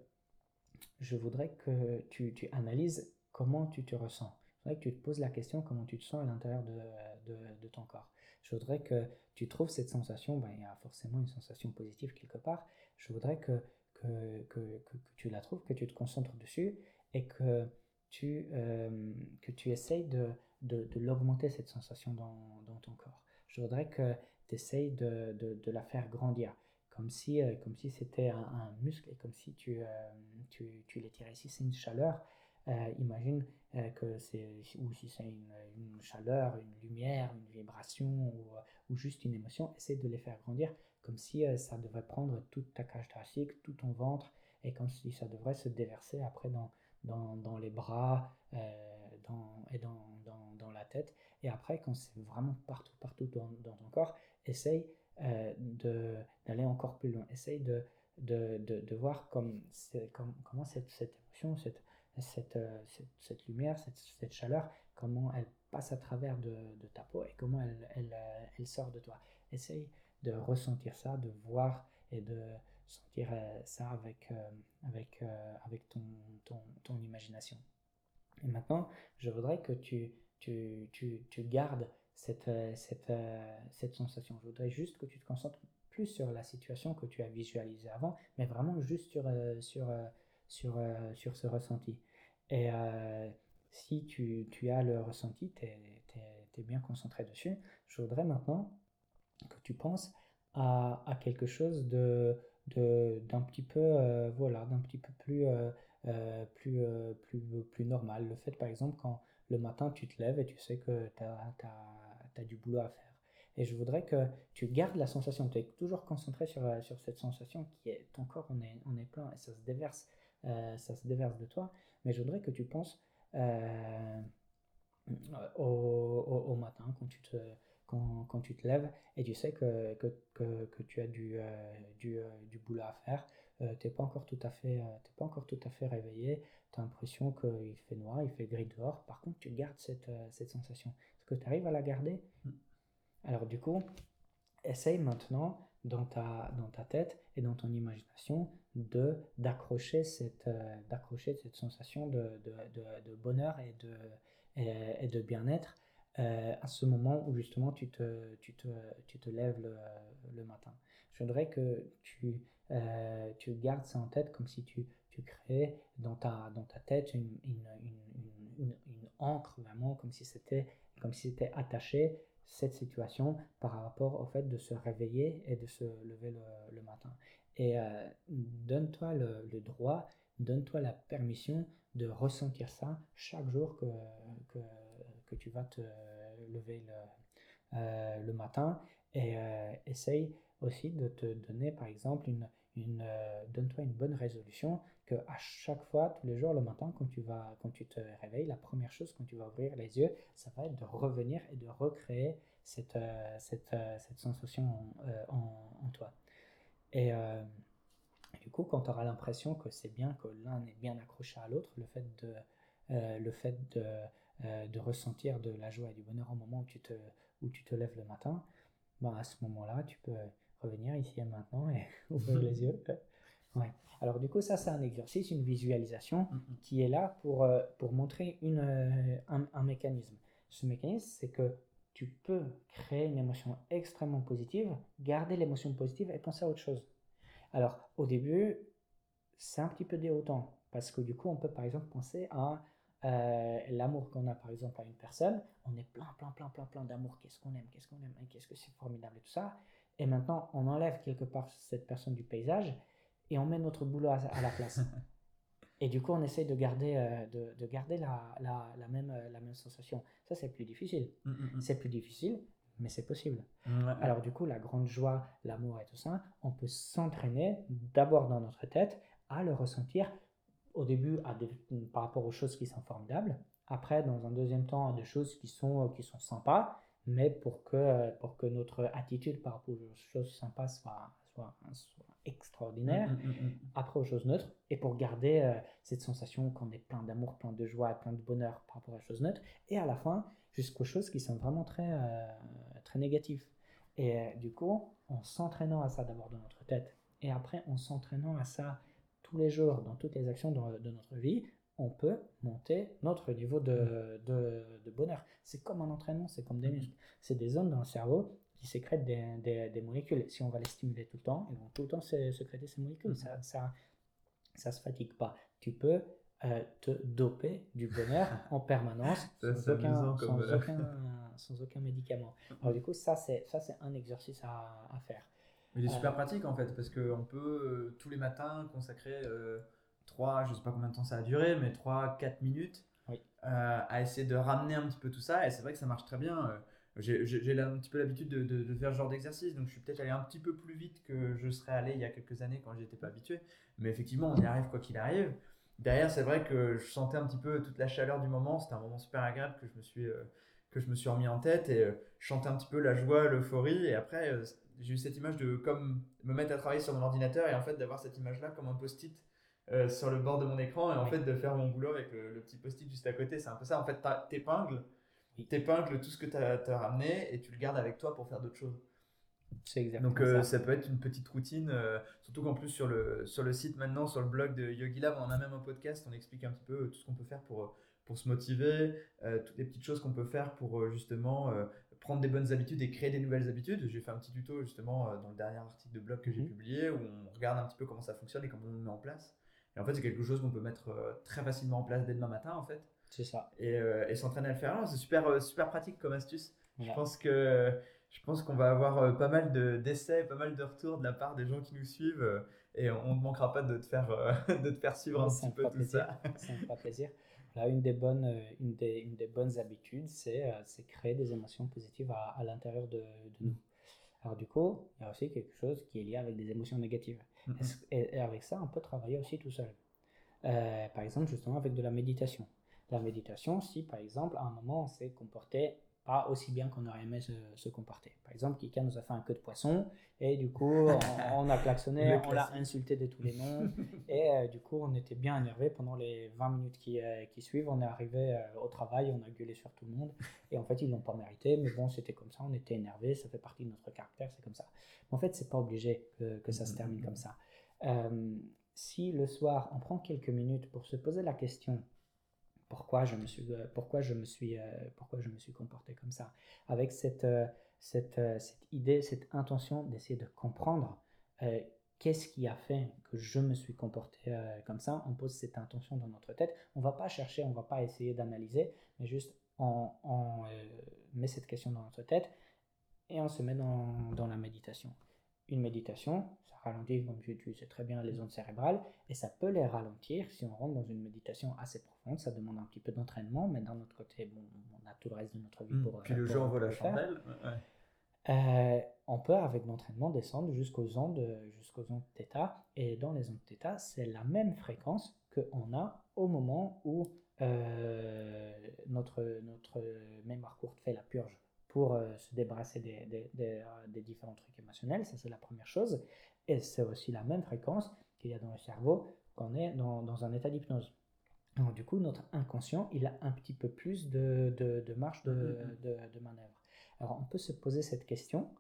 je voudrais que tu, tu analyses comment tu te ressens. Je voudrais que tu te poses la question comment tu te sens à l'intérieur de, de, de ton corps. Je voudrais que tu trouves cette sensation, ben, il y a forcément une sensation positive quelque part. Je voudrais que, que, que, que, que tu la trouves, que tu te concentres dessus et que tu, euh, que tu essayes de, de, l'augmenter, cette sensation dans, ton corps. Je voudrais que tu essayes de, la faire grandir, comme si, euh, comme si c'était un, muscle et comme si tu, euh, tu, tu l'étirais. Si c'est une chaleur, euh, imagine euh, que c'est, ou si c'est une, chaleur, une lumière, une vibration ou, juste une émotion, essaie de les faire grandir comme si ça devrait prendre toute ta cage thoracique, tout ton ventre, et comme si ça devrait se déverser après dans, dans, dans les bras dans, et dans, Et après, quand c'est vraiment partout, partout dans, ton corps, essaye euh, d'aller encore plus loin. Essaye de, de, de, voir comme, comme, comment cette, cette émotion, cette, cette, cette, cette lumière, cette, chaleur, comment elle passe à travers de, ta peau et comment elle, elle, elle, sort de toi. Essaye de ressentir ça, de voir et de sentir ça avec, avec, avec ton, ton imagination. Et maintenant, je voudrais que tu, tu, tu, tu gardes cette, cette, cette sensation. Je voudrais juste que tu te concentres plus sur la situation que tu as visualisée avant, mais vraiment juste sur, euh, sur, euh, sur, euh, sur ce ressenti. Et si tu, tu, as le ressenti, tu es, es, bien concentré dessus, je voudrais maintenant que tu penses à, à quelque chose de d'un petit peu voilà d'un petit peu plus plus, plus plus normal le fait par exemple quand le matin tu te lèves et tu sais que tu as, du boulot à faire et je voudrais que tu gardes la sensation, tu es toujours concentré sur, euh, sur cette sensation qui est ton corps on est, on est plein et ça se déverse, euh, ça se déverse de toi. Mais je voudrais que tu penses euh, au, au, matin quand tu te, quand, quand, tu te lèves et tu sais que, que, que, que tu as du, du, du, boulot à faire. tu n'es pas pas encore tout à fait réveillé. Tu as l'impression qu'il fait noir, il fait gris dehors. Par contre, tu gardes cette, cette sensation. Est-ce que tu arrives à la garder? Mm. Alors du coup, essaye maintenant dans ta, dans ta tête et dans ton imagination de d'accrocher cette, euh, d'accrocher cette sensation de, de, de, bonheur et de, et, de bien-être euh, à ce moment où justement tu te, tu te, tu te lèves le, le, matin. Je voudrais que tu, euh, tu gardes ça en tête comme si tu, tu créais dans ta, dans ta tête une, une, une, une, encre vraiment comme si c'était comme si c'était attaché cette situation par rapport au fait de se réveiller et de se lever le, matin. Et euh, donne-toi le, droit, donne-toi la permission de ressentir ça chaque jour que, que, que tu vas te lever le, euh, le matin. Et euh, essaye aussi de te donner, par exemple, une, une, donne-toi une bonne résolution que à chaque fois, tous les jours, le matin, quand tu, vas, quand tu te réveilles, la première chose quand tu vas ouvrir les yeux, ça va être de revenir et de recréer cette, euh, cette, euh, cette sensation euh, en, en, toi. Et du coup, quand tu auras l'impression que c'est bien, que l'un est bien accroché à l'autre, le fait de, le fait de, de ressentir de la joie et du bonheur au moment où tu te, où tu te lèves le matin, ben à ce moment-là, tu peux revenir ici et maintenant et ouvrir les yeux. Ouais. Alors du coup, ça c'est un exercice, une visualisation mm-hmm. qui est là pour, euh, pour montrer une, euh, un, un, mécanisme. Ce mécanisme, c'est que tu peux créer une émotion extrêmement positive, garder l'émotion positive et penser à autre chose. Alors au début, c'est un petit peu déroutant parce que du coup, on peut par exemple penser à euh, l'amour qu'on a par exemple à une personne. On est plein, plein, plein, plein, plein d'amour. Qu'est-ce qu'on aime, qu'est-ce qu'on aime, qu'est-ce que c'est formidable et tout ça. Et maintenant, on enlève quelque part cette personne du paysage et on met notre boulot à, la place. et du coup, on essaye de garder, euh, de, de, garder la, la, la, même, euh, la même sensation. Ça, c'est plus difficile. Mm, mm, mm. C'est plus difficile, mais c'est possible. Alors du coup, la grande joie, l'amour et tout ça, on peut s'entraîner d'abord dans notre tête à le ressentir au début à par rapport aux choses qui sont formidables, après dans un deuxième temps à des choses qui sont, qui sont sympas, mais pour que, pour que notre attitude par rapport aux choses sympas soit, soit, soit extraordinaire, mm, mm, mm, après aux choses neutres, et pour garder euh, cette sensation qu'on est plein d'amour, plein de joie, plein de bonheur par rapport aux choses neutres, et à la fin, jusqu'aux choses qui sont vraiment très, euh, très négatives. Et euh, du coup, en s'entraînant à ça d'abord dans notre tête, et après en s'entraînant à ça tous les jours dans toutes les actions de, de notre vie, on peut monter notre niveau de, de, de bonheur. C'est comme un entraînement, c'est comme des muscles. C'est des zones dans le cerveau qui sécrètent des, des, molécules. Si on va les stimuler tout le temps, ils vont tout le temps sécréter ces molécules. Ça, ça, ça se fatigue pas. Tu peux euh, te doper du bonheur en permanence sans aucun, sans, euh, aucun, sans, aucun, médicament. Alors du coup, ça c'est ça c'est un exercice à, à faire.
Il est super euh, pratique en fait parce qu'on peut tous les matins consacrer 3, je sais pas combien de temps ça a duré, mais 3-4 minutes à essayer de ramener un petit peu tout ça. Et c'est vrai que ça marche très bien j'ai un petit peu l'habitude de, de, faire ce genre d'exercice, donc je suis peut-être allé un petit peu plus vite que je serais allé il y a quelques années quand j'étais pas habitué. Mais effectivement, on y arrive quoi qu'il arrive. Derrière, c'est vrai que je sentais un petit peu toute la chaleur du moment. C'était un moment super agréable que je me suis, euh, que je me suis remis en tête et euh, je chantais un petit peu la joie, l'euphorie. Et après, euh, j'ai eu cette image de comme me mettre à travailler sur mon ordinateur et en fait d'avoir cette image-là comme un post-it euh, sur le bord de mon écran et en fait de faire mon boulot avec le, petit post-it juste à côté. C'est un peu ça. En fait, t'épingles, épingles tout ce que tu as, ramené et tu le gardes avec toi pour faire d'autres choses.
C'est exactement
Donc euh, ça. peut être une petite routine, euh, surtout qu'en plus sur le, sur le site maintenant, sur le blog de Yogi Lab, on a même un podcast, on explique un petit peu tout ce qu'on peut faire pour, pour se motiver, toutes les petites choses qu'on peut faire pour justement prendre des bonnes habitudes et créer des nouvelles habitudes. J'ai fait un petit tuto justement dans le dernier article de blog que j'ai mhm. publié où on regarde un petit peu comment ça fonctionne et comment on le met en place. Et en fait, c'est quelque chose qu'on peut mettre euh, très facilement en place dès demain matin, en fait.
C'est ça.
Et, euh, et s'entraîner à le faire. C'est super, euh, super pratique comme astuce. Je pense que je pense qu'on va avoir pas mal d'essais, pas mal de retours de la part des gens qui nous suivent. et on ne manquera pas de te faire, de te faire suivre un petit peu tout ça.
Ça me fera plaisir. Là, une des bonnes, une des, une des bonnes habitudes, c'est créer des émotions positives à, à l'intérieur de, de, nous. Alors du coup, il y a aussi quelque chose qui est lié avec des émotions négatives. Mm-hmm. Et, avec ça, on peut travailler aussi tout seul. Euh, par exemple, justement avec de la méditation. La méditation, si par exemple, à un moment, on s'est comporté pas aussi bien qu'on aurait aimé se, comporter. Par exemple, quelqu'un nous a fait un queue de poisson et du coup, on, a klaxonné, on l'a insulté de tous les noms et euh, du coup, on était bien énervé pendant les 20 minutes qui, euh, qui suivent. On est arrivé au travail, on a gueulé sur tout le monde et en fait, ils l'ont pas mérité, mais bon, c'était comme ça, on était énervé, ça fait partie de notre caractère, c'est comme ça. En fait, c'est pas obligé que, que, ça se termine comme ça. Euh, si le soir, on prend quelques minutes pour se poser la question pourquoi je me suis, euh, pourquoi je me suis, euh, pourquoi je me suis comporté comme ça, avec cette, cette, cette idée, cette intention d'essayer de comprendre qu'est-ce qui a fait que je me suis comporté comme ça. On pose cette intention dans notre tête. On va pas chercher, on va pas essayer d'analyser, mais juste on, on met cette question dans notre tête et on se met dans la méditation. Une méditation, ralentir, comme tu, sais très bien, les ondes cérébrales, et ça peut les ralentir si on rentre dans une méditation assez profonde. Ça demande un petit peu d'entraînement, mais d'un autre côté, bon, on a tout le reste de notre vie
mmh.
pour.
Puis le jour voit la chandelle.
Euh, on peut, avec l'entraînement, descendre jusqu'aux ondes, jusqu'aux ondes θ, et dans les ondes θ, c'est la même fréquence qu'on a au moment où euh, notre, notre mémoire courte fait la purge pour euh, se débarrasser des, des, des, des, différents trucs émotionnels, ça c'est la première chose. Et c'est aussi la même fréquence qu'il y a dans le cerveau quand on est dans, dans un état d'hypnose. Donc, du coup, notre inconscient, il a un petit peu plus de, de, de marge de, mm-hmm. de, manœuvre. Alors, on peut se poser cette question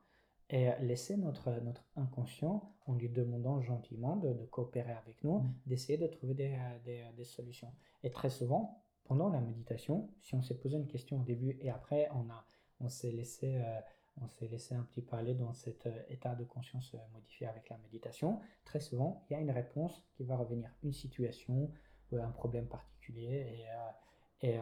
et laisser notre, notre inconscient, en lui demandant gentiment de, coopérer avec nous, mm. d'essayer de trouver des, des, des, solutions. Et très souvent, pendant la méditation, si on s'est posé une question au début et après on, a, on s'est laissé... Euh, on s'est laissé un petit peu aller dans cet euh, état de conscience euh, modifié avec la méditation, très souvent, il y a une réponse qui va revenir, une situation, un problème particulier, et,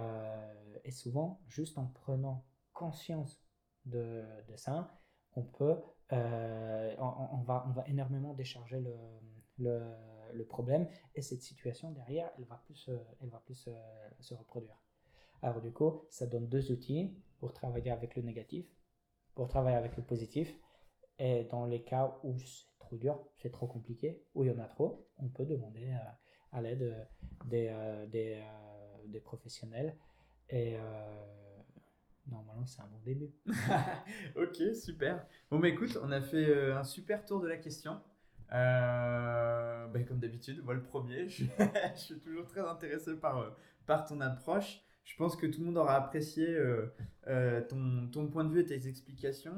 et, souvent, juste en prenant conscience de, de ça, on peut, on, va, on va énormément décharger le, le, le, problème, et cette situation derrière, elle va plus, elle va plus se reproduire. Alors du coup, ça donne deux outils pour travailler avec le négatif pour travailler avec le positif. Et dans les cas où c'est trop dur, c'est trop compliqué, où il y en a trop, on peut demander euh, à, l'aide des, euh, des, euh, des, professionnels. Et normalement, c'est un bon début.
ok, super. Bon, mais écoute, on a fait un super tour de la question. Bah, comme d'habitude, moi le premier, je, je, suis toujours très intéressé par, par ton approche. Je pense que tout le monde aura apprécié euh, euh, ton, ton, point de vue et tes explications.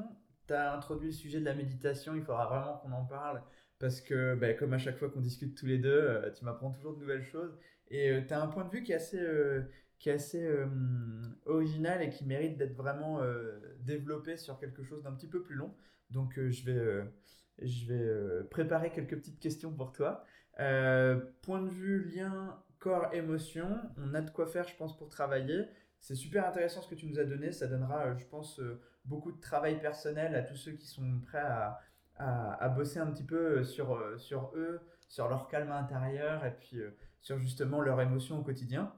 Tu as introduit le sujet de la méditation, il faudra vraiment qu'on en parle parce que, bah, comme à chaque fois qu'on discute tous les deux, euh, tu m'apprends toujours de nouvelles choses. Et tu as un point de vue qui est assez, qui est assez original et qui mérite d'être vraiment développé sur quelque chose d'un petit peu plus long. Donc, je vais, je vais préparer quelques petites questions pour toi. point de vue, lien corps, émotion. On a de quoi faire, je pense, pour travailler. C'est super intéressant ce que tu nous as donné. Ça donnera, euh, je pense, euh, beaucoup de travail personnel à tous ceux qui sont prêts à, à, bosser un petit peu euh, sur, sur eux, sur leur calme intérieur et puis sur justement leurs émotions au quotidien.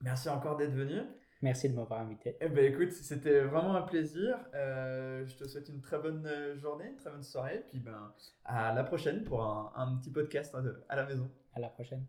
Merci encore d'être venu.
Merci de m'avoir invité.
Eh ben, écoute, c'était vraiment un plaisir. je te souhaite une très bonne journée, une très bonne soirée. Puis ben, à la prochaine pour un, un petit podcast à la maison.
À la prochaine.